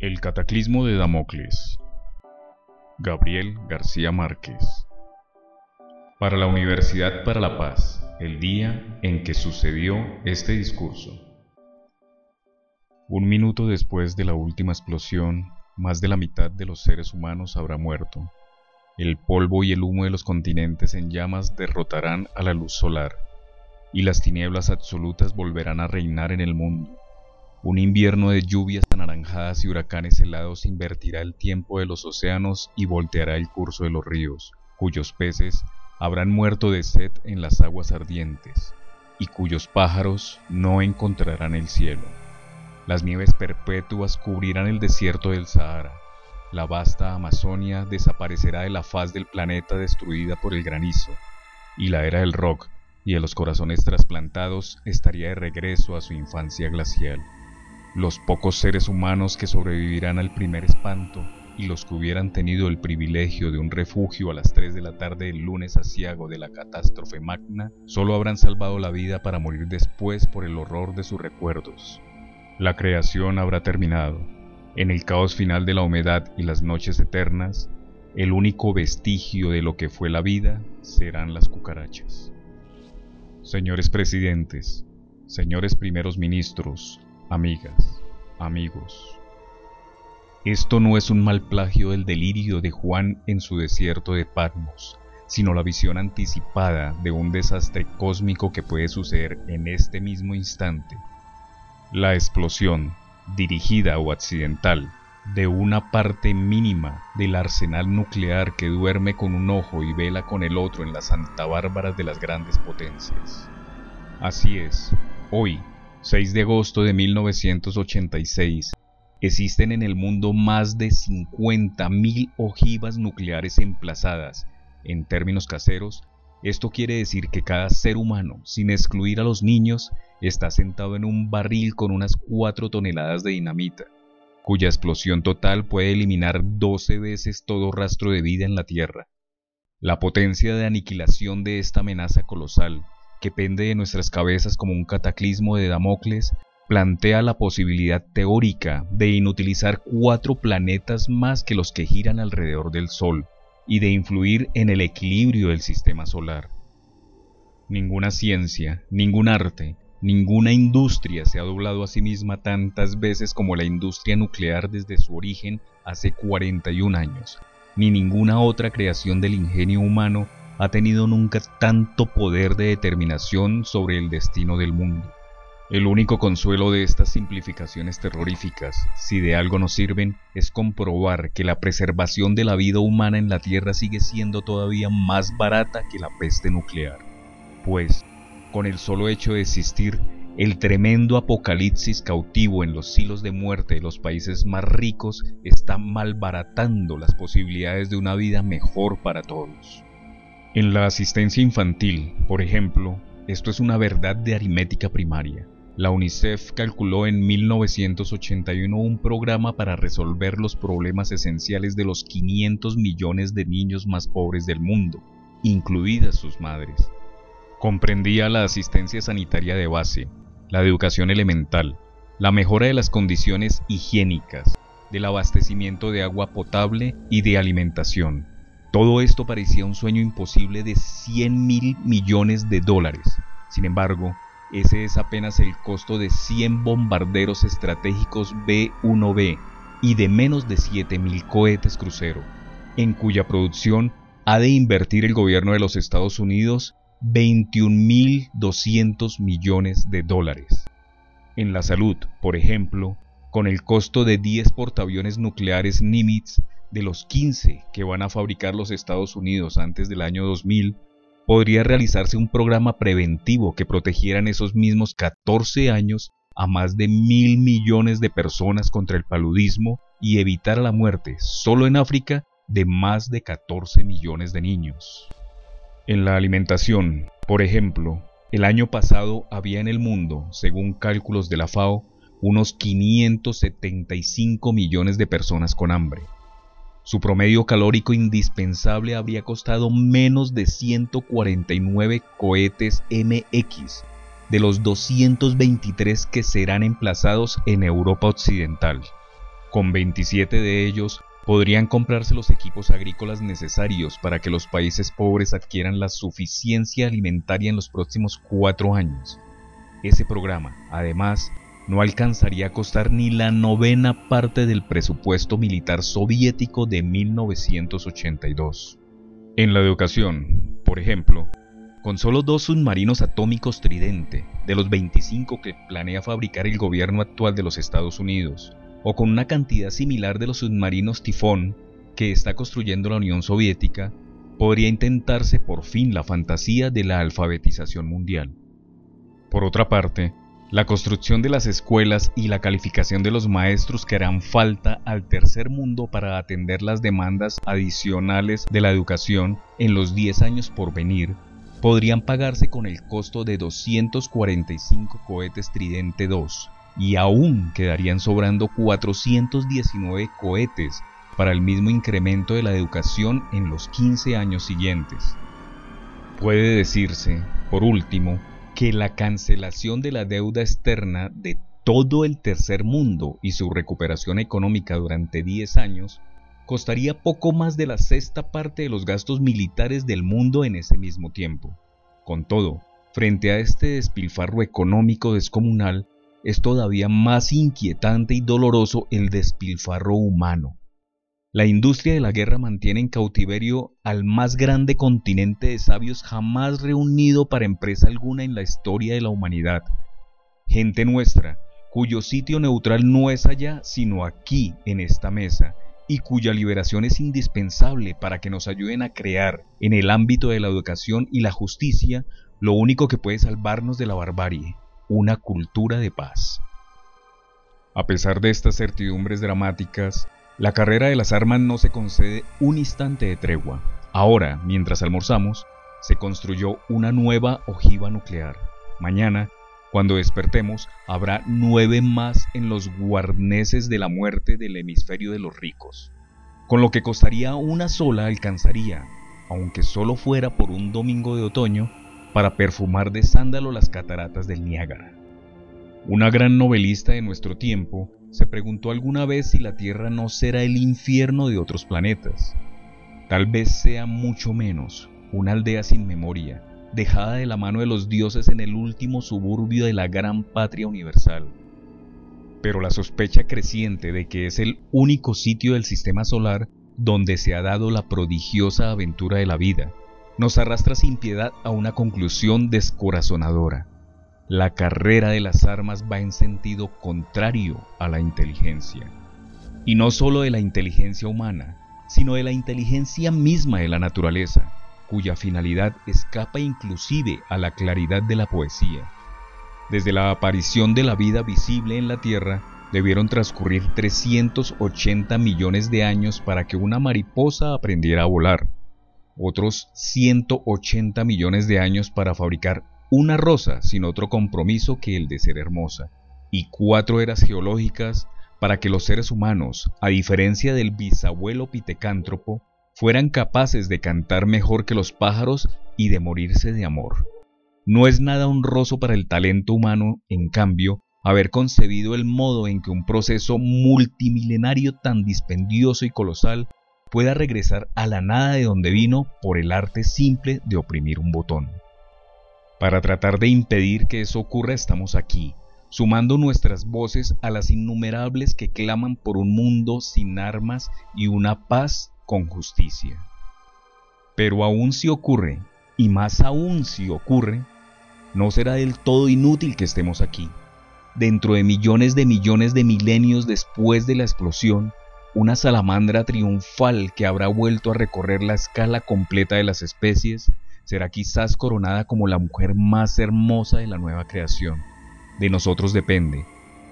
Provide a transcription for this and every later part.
El cataclismo de Damocles. Gabriel García Márquez. Para la Universidad para la Paz, el día en que sucedió este discurso. Un minuto después de la última explosión, más de la mitad de los seres humanos habrá muerto. El polvo y el humo de los continentes en llamas derrotarán a la luz solar, y las tinieblas absolutas volverán a reinar en el mundo. Un invierno de lluvias anaranjadas y huracanes helados invertirá el tiempo de los océanos y volteará el curso de los ríos, cuyos peces habrán muerto de sed en las aguas ardientes, y cuyos pájaros no encontrarán el cielo. Las nieves perpetuas cubrirán el desierto del Sahara. La vasta Amazonia desaparecerá de la faz del planeta destruida por el granizo, y la era del rock y de los corazones trasplantados estaría de regreso a su infancia glacial. Los pocos seres humanos que sobrevivirán al primer espanto y los que hubieran tenido el privilegio de un refugio a las 3 de la tarde del lunes asiago de la catástrofe magna, solo habrán salvado la vida para morir después por el horror de sus recuerdos. La creación habrá terminado. En el caos final de la humedad y las noches eternas, el único vestigio de lo que fue la vida serán las cucarachas. Señores presidentes, señores primeros ministros, amigas, amigos, esto no es un mal plagio del delirio de Juan en su desierto de Patmos, sino la visión anticipada de un desastre cósmico que puede suceder en este mismo instante. La explosión, dirigida o accidental, de una parte mínima del arsenal nuclear que duerme con un ojo y vela con el otro en las Santa Bárbaras de las grandes potencias. Así es, hoy, 6 de agosto de 1986, Existen en el mundo más de 50.000 ojivas nucleares emplazadas. En términos caseros, esto quiere decir que cada ser humano, sin excluir a los niños, está sentado en un barril con unas 4 toneladas de dinamita, cuya explosión total puede eliminar 12 veces todo rastro de vida en la Tierra. La potencia de aniquilación de esta amenaza colosal, que pende de nuestras cabezas como un cataclismo de Damocles, plantea la posibilidad teórica de inutilizar cuatro planetas más que los que giran alrededor del Sol y de influir en el equilibrio del sistema solar. Ninguna ciencia, ningún arte, ninguna industria se ha doblado a sí misma tantas veces como la industria nuclear desde su origen hace 41 años, ni ninguna otra creación del ingenio humano ha tenido nunca tanto poder de determinación sobre el destino del mundo. El único consuelo de estas simplificaciones terroríficas, si de algo nos sirven, es comprobar que la preservación de la vida humana en la Tierra sigue siendo todavía más barata que la peste nuclear. Pues, con el solo hecho de existir, el tremendo apocalipsis cautivo en los silos de muerte de los países más ricos está malbaratando las posibilidades de una vida mejor para todos. En la asistencia infantil, por ejemplo, esto es una verdad de aritmética primaria. La UNICEF calculó en 1981 un programa para resolver los problemas esenciales de los 500 millones de niños más pobres del mundo, incluidas sus madres. Comprendía la asistencia sanitaria de base, la educación elemental, la mejora de las condiciones higiénicas, del abastecimiento de agua potable y de alimentación. Todo esto parecía un sueño imposible de 100 mil millones de dólares. Sin embargo, ese es apenas el costo de 100 bombarderos estratégicos B-1B y de menos de 7.000 cohetes crucero, en cuya producción ha de invertir el gobierno de los Estados Unidos 21.200 millones de dólares. En la salud, por ejemplo, con el costo de 10 portaaviones nucleares Nimitz de los 15 que van a fabricar los Estados Unidos antes del año 2000, podría realizarse un programa preventivo que protegiera en esos mismos 14 años a más de mil millones de personas contra el paludismo y evitar la muerte solo en África de más de 14 millones de niños. En la alimentación, por ejemplo, el año pasado había en el mundo, según cálculos de la FAO, unos 575 millones de personas con hambre. Su promedio calórico indispensable habría costado menos de 149 cohetes MX, de los 223 que serán emplazados en Europa Occidental. Con 27 de ellos podrían comprarse los equipos agrícolas necesarios para que los países pobres adquieran la suficiencia alimentaria en los próximos cuatro años. Ese programa, además, no alcanzaría a costar ni la novena parte del presupuesto militar soviético de 1982. En la educación, por ejemplo, con solo dos submarinos atómicos Tridente, de los 25 que planea fabricar el gobierno actual de los Estados Unidos, o con una cantidad similar de los submarinos Tifón que está construyendo la Unión Soviética, podría intentarse por fin la fantasía de la alfabetización mundial. Por otra parte, la construcción de las escuelas y la calificación de los maestros que harán falta al tercer mundo para atender las demandas adicionales de la educación en los 10 años por venir, podrían pagarse con el costo de 245 cohetes Tridente 2, y aún quedarían sobrando 419 cohetes para el mismo incremento de la educación en los 15 años siguientes. Puede decirse, por último, que la cancelación de la deuda externa de todo el tercer mundo y su recuperación económica durante 10 años costaría poco más de la sexta parte de los gastos militares del mundo en ese mismo tiempo. Con todo, frente a este despilfarro económico descomunal, es todavía más inquietante y doloroso el despilfarro humano. La industria de la guerra mantiene en cautiverio al más grande continente de sabios jamás reunido para empresa alguna en la historia de la humanidad. Gente nuestra, cuyo sitio neutral no es allá, sino aquí, en esta mesa, y cuya liberación es indispensable para que nos ayuden a crear, en el ámbito de la educación y la justicia, lo único que puede salvarnos de la barbarie, una cultura de paz. A pesar de estas certidumbres dramáticas, la carrera de las armas no se concede un instante de tregua. Ahora, mientras almorzamos, se construyó una nueva ojiva nuclear. Mañana, cuando despertemos, habrá nueve más en los guarneses de la muerte del hemisferio de los ricos. Con lo que costaría una sola alcanzaría, aunque solo fuera por un domingo de otoño, para perfumar de sándalo las cataratas del Niágara. Una gran novelista de nuestro tiempo se preguntó alguna vez si la Tierra no será el infierno de otros planetas. Tal vez sea mucho menos una aldea sin memoria, dejada de la mano de los dioses en el último suburbio de la gran patria universal. Pero la sospecha creciente de que es el único sitio del sistema solar donde se ha dado la prodigiosa aventura de la vida, nos arrastra sin piedad a una conclusión descorazonadora la carrera de las armas va en sentido contrario a la inteligencia. Y no solo de la inteligencia humana, sino de la inteligencia misma de la naturaleza, cuya finalidad escapa inclusive a la claridad de la poesía. Desde la aparición de la vida visible en la Tierra, debieron transcurrir 380 millones de años para que una mariposa aprendiera a volar, otros 180 millones de años para fabricar una rosa sin otro compromiso que el de ser hermosa, y cuatro eras geológicas para que los seres humanos, a diferencia del bisabuelo pitecántropo, fueran capaces de cantar mejor que los pájaros y de morirse de amor. No es nada honroso para el talento humano, en cambio, haber concebido el modo en que un proceso multimilenario tan dispendioso y colosal pueda regresar a la nada de donde vino por el arte simple de oprimir un botón. Para tratar de impedir que eso ocurra estamos aquí, sumando nuestras voces a las innumerables que claman por un mundo sin armas y una paz con justicia. Pero aún si ocurre, y más aún si ocurre, no será del todo inútil que estemos aquí. Dentro de millones de millones de milenios después de la explosión, una salamandra triunfal que habrá vuelto a recorrer la escala completa de las especies será quizás coronada como la mujer más hermosa de la nueva creación. De nosotros depende,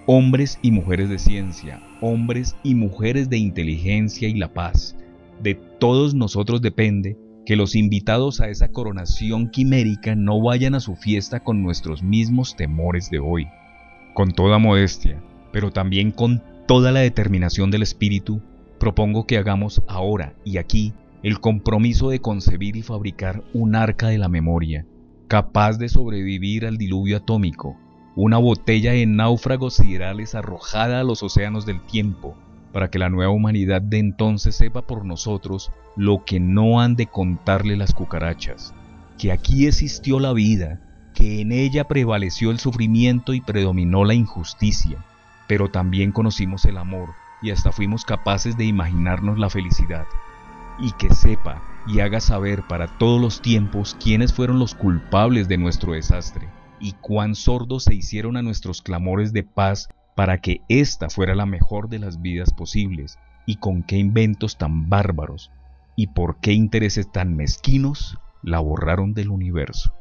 hombres y mujeres de ciencia, hombres y mujeres de inteligencia y la paz. De todos nosotros depende que los invitados a esa coronación quimérica no vayan a su fiesta con nuestros mismos temores de hoy. Con toda modestia, pero también con toda la determinación del espíritu, propongo que hagamos ahora y aquí el compromiso de concebir y fabricar un arca de la memoria, capaz de sobrevivir al diluvio atómico, una botella de náufragos siderales arrojada a los océanos del tiempo, para que la nueva humanidad de entonces sepa por nosotros lo que no han de contarle las cucarachas, que aquí existió la vida, que en ella prevaleció el sufrimiento y predominó la injusticia, pero también conocimos el amor y hasta fuimos capaces de imaginarnos la felicidad, y que sepa y haga saber para todos los tiempos quiénes fueron los culpables de nuestro desastre, y cuán sordos se hicieron a nuestros clamores de paz para que ésta fuera la mejor de las vidas posibles, y con qué inventos tan bárbaros, y por qué intereses tan mezquinos la borraron del universo.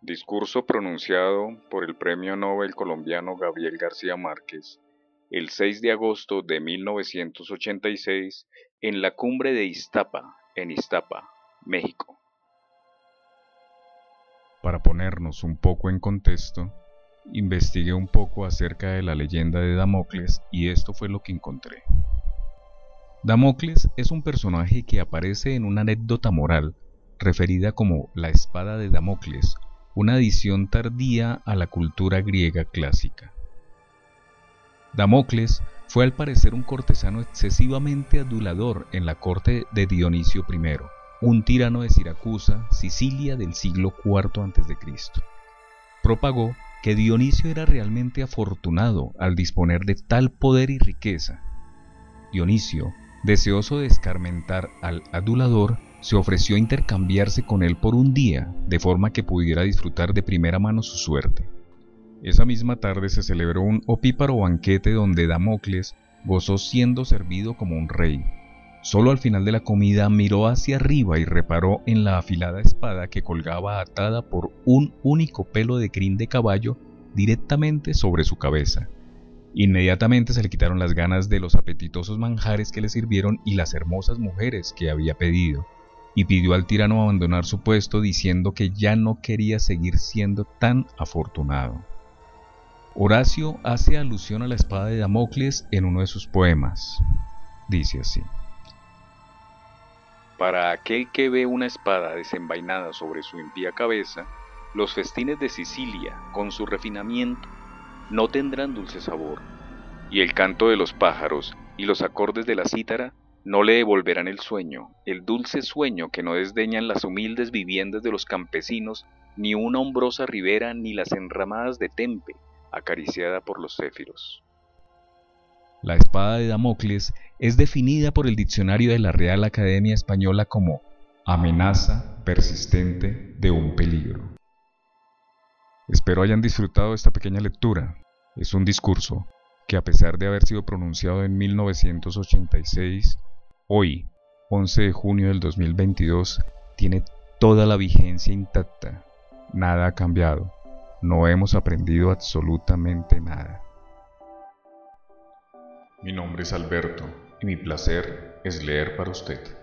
Discurso pronunciado por el Premio Nobel colombiano Gabriel García Márquez el 6 de agosto de 1986 en la cumbre de Iztapa, en Iztapa, México. Para ponernos un poco en contexto, investigué un poco acerca de la leyenda de Damocles y esto fue lo que encontré. Damocles es un personaje que aparece en una anécdota moral referida como la espada de Damocles una adición tardía a la cultura griega clásica. Damocles fue al parecer un cortesano excesivamente adulador en la corte de Dionisio I, un tirano de Siracusa, Sicilia del siglo IV a.C. Propagó que Dionisio era realmente afortunado al disponer de tal poder y riqueza. Dionisio, deseoso de escarmentar al adulador, se ofreció a intercambiarse con él por un día, de forma que pudiera disfrutar de primera mano su suerte. Esa misma tarde se celebró un opíparo banquete donde Damocles gozó siendo servido como un rey. Solo al final de la comida miró hacia arriba y reparó en la afilada espada que colgaba atada por un único pelo de crin de caballo directamente sobre su cabeza. Inmediatamente se le quitaron las ganas de los apetitosos manjares que le sirvieron y las hermosas mujeres que había pedido y pidió al tirano abandonar su puesto diciendo que ya no quería seguir siendo tan afortunado. Horacio hace alusión a la espada de Damocles en uno de sus poemas. Dice así. Para aquel que ve una espada desenvainada sobre su impía cabeza, los festines de Sicilia, con su refinamiento, no tendrán dulce sabor, y el canto de los pájaros y los acordes de la cítara no le devolverán el sueño, el dulce sueño que no desdeñan las humildes viviendas de los campesinos, ni una hombrosa ribera, ni las enramadas de Tempe, acariciada por los céfiros. La espada de Damocles es definida por el diccionario de la Real Academia Española como amenaza persistente de un peligro. Espero hayan disfrutado esta pequeña lectura. Es un discurso que a pesar de haber sido pronunciado en 1986, hoy, 11 de junio del 2022, tiene toda la vigencia intacta. Nada ha cambiado. No hemos aprendido absolutamente nada. Mi nombre es Alberto y mi placer es leer para usted.